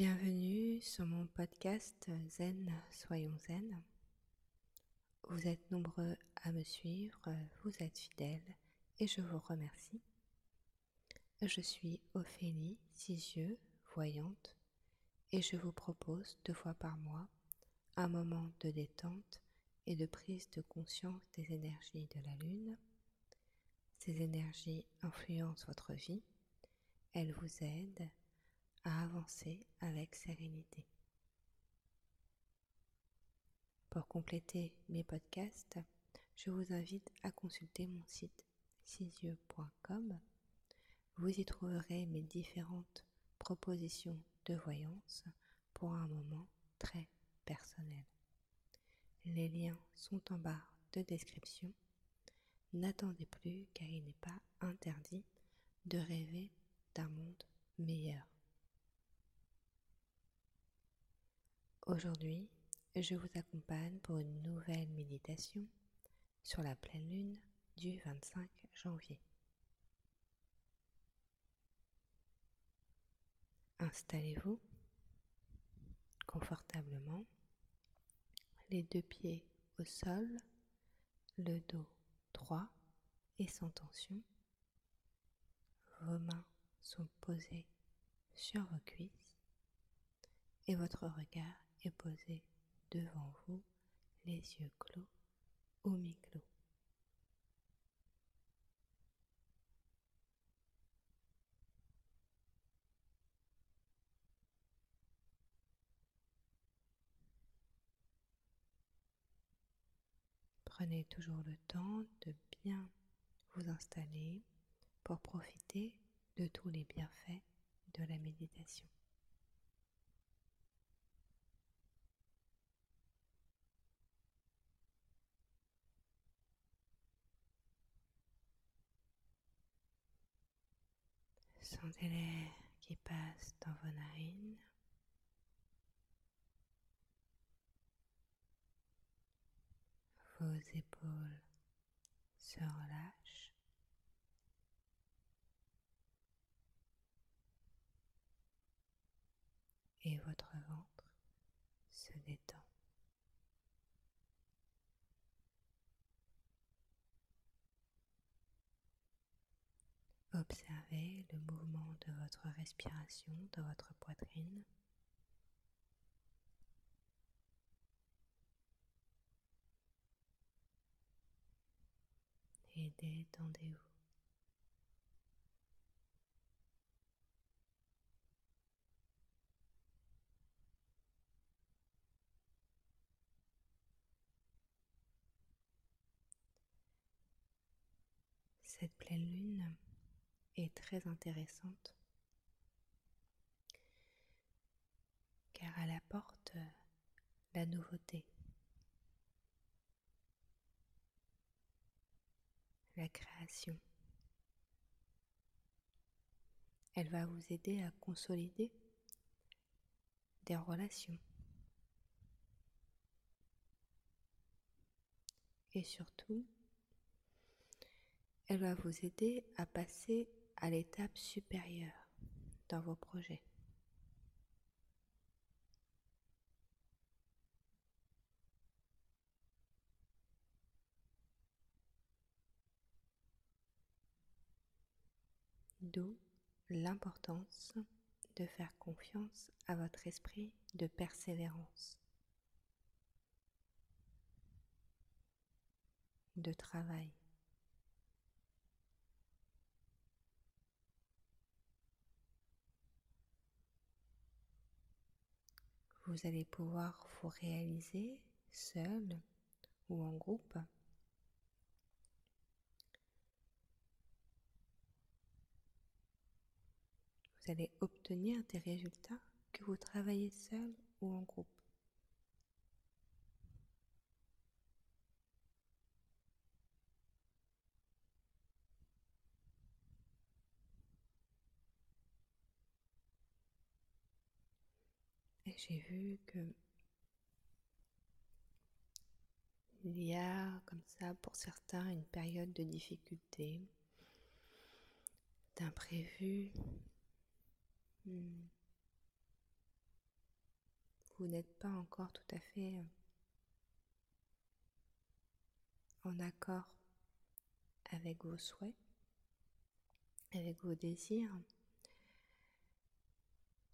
Bienvenue sur mon podcast Zen, soyons zen. Vous êtes nombreux à me suivre, vous êtes fidèles et je vous remercie. Je suis Ophélie Cisieux, voyante, et je vous propose deux fois par mois un moment de détente et de prise de conscience des énergies de la Lune. Ces énergies influencent votre vie, elles vous aident à avancer avec sérénité. Pour compléter mes podcasts, je vous invite à consulter mon site cisyeux.com. Vous y trouverez mes différentes propositions de voyance pour un moment très personnel. Les liens sont en barre de description. N'attendez plus car il n'est pas interdit de rêver d'un monde meilleur. Aujourd'hui, je vous accompagne pour une nouvelle méditation sur la pleine lune du 25 janvier. Installez-vous confortablement, les deux pieds au sol, le dos droit et sans tension. Vos mains sont posées sur vos cuisses et votre regard et posez devant vous les yeux clos ou mi-clos. Prenez toujours le temps de bien vous installer pour profiter de tous les bienfaits de la méditation. Sentez l'air qui passe dans vos narines. Vos épaules se relâchent. Et votre ventre se détend. Observez le mouvement de votre respiration dans votre poitrine. Et détendez-vous. Cette pleine lune est très intéressante car elle apporte la nouveauté, la création. Elle va vous aider à consolider des relations. Et surtout, elle va vous aider à passer à l'étape supérieure dans vos projets. D'où l'importance de faire confiance à votre esprit de persévérance, de travail. vous allez pouvoir vous réaliser seul ou en groupe. Vous allez obtenir des résultats que vous travaillez seul ou en groupe. j'ai vu que il y a comme ça pour certains une période de difficulté, d'imprévu. Hmm. vous n'êtes pas encore tout à fait euh, en accord avec vos souhaits, avec vos désirs.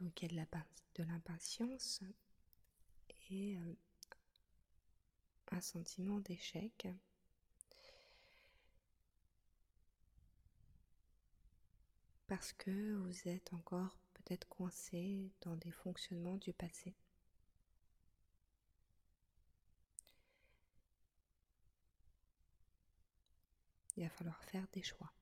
Donc il y a de l'impatience et euh, un sentiment d'échec. Parce que vous êtes encore coincé dans des fonctionnements du passé. Il va falloir faire des choix.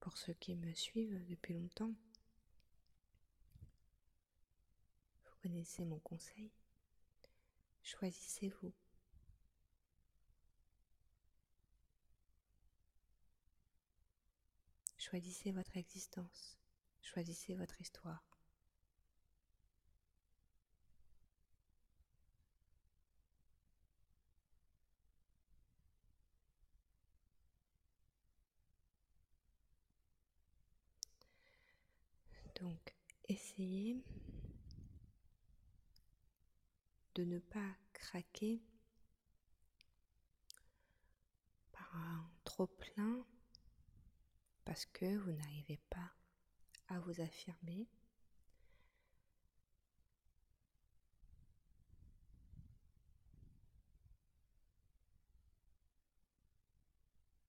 Pour ceux qui me suivent depuis longtemps, vous connaissez mon conseil. Choisissez-vous. Choisissez votre existence. Choisissez votre histoire. Donc, essayez de ne pas craquer par un trop plein parce que vous n'arrivez pas à vous affirmer.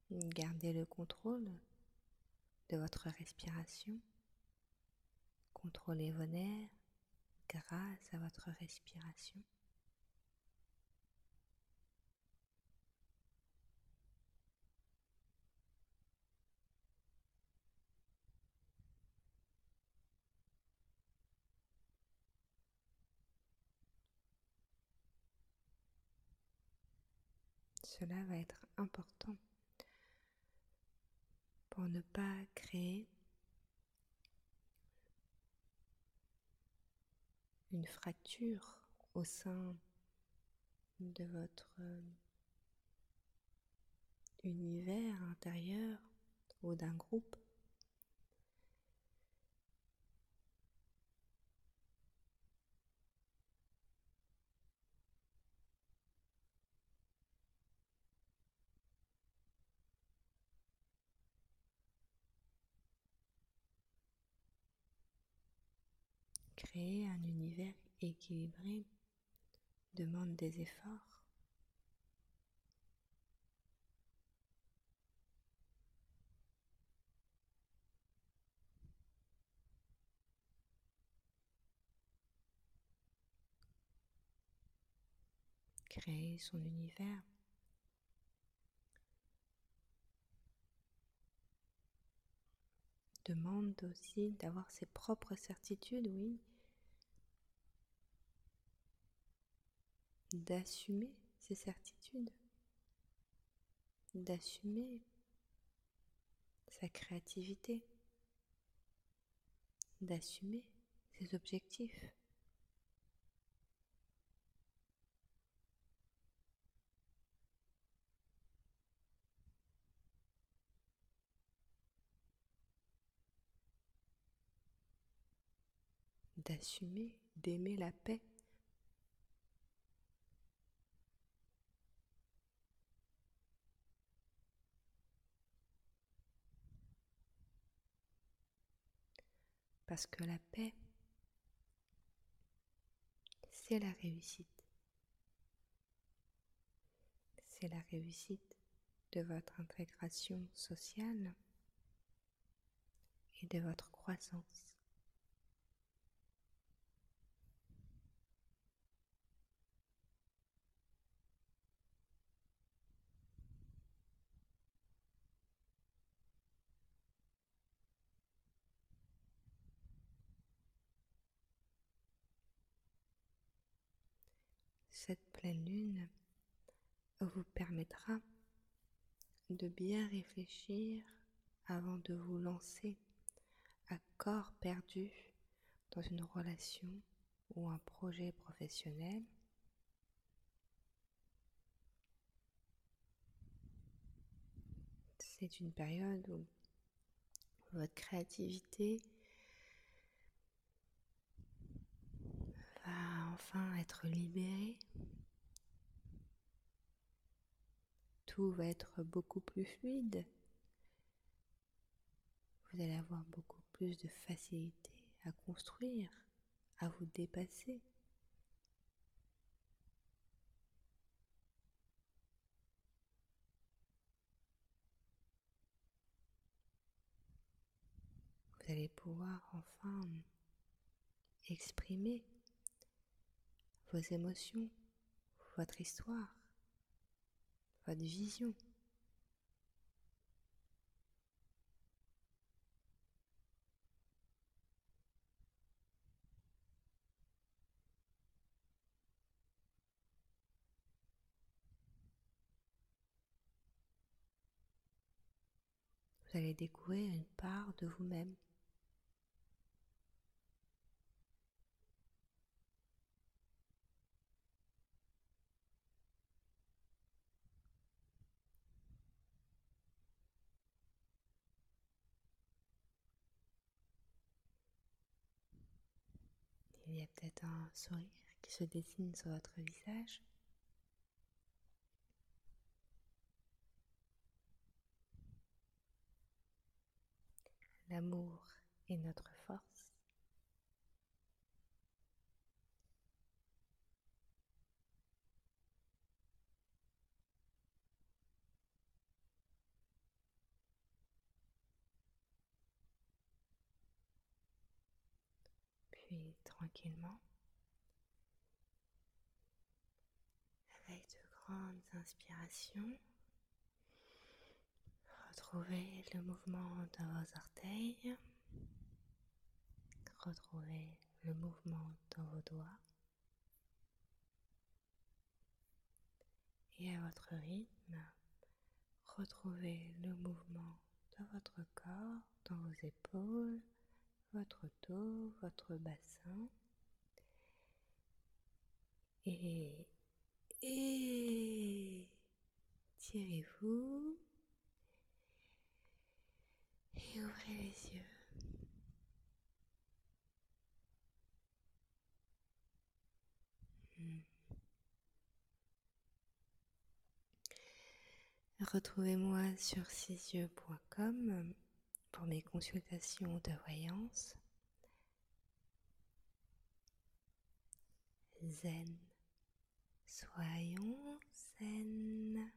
Gardez le contrôle de votre respiration. Contrôlez vos nerfs grâce à votre respiration. Cela va être important pour ne pas créer une fracture au sein de votre euh, univers intérieur ou d'un groupe. Créer un univers équilibré demande des efforts. Créer son univers demande aussi d'avoir ses propres certitudes, oui, d'assumer ses certitudes, d'assumer sa créativité, d'assumer ses objectifs. d'assumer, d'aimer la paix Parce que la paix, c'est la réussite. C'est la réussite de votre intégration sociale et de votre croissance. cette pleine lune vous permettra de bien réfléchir avant de vous lancer à corps perdu dans une relation ou un projet professionnel. C'est une période où votre créativité va enfin être Va être beaucoup plus fluide. Vous allez avoir beaucoup plus de facilité à construire, à vous dépasser. Vous allez pouvoir enfin exprimer vos émotions, votre histoire, votre vision. Vous allez découvrir une part de vous-même Il y a peut-être sourire qui se dessine sur votre visage. L'amour est notre force. Puis tranquillement, avec de grandes inspirations, retrouvez le mouvement dans vos orteils, retrouvez le mouvement dans vos doigts. Et à votre rythme, retrouvez le mouvement dans votre corps, dans vos épaules, votre dos, votre bassin. Et, et tirez-vous et ouvrez les yeux. Hmm. Retrouvez-moi sur sisyeux.com pour mes consultations de voyance. Zen, Soyons zen.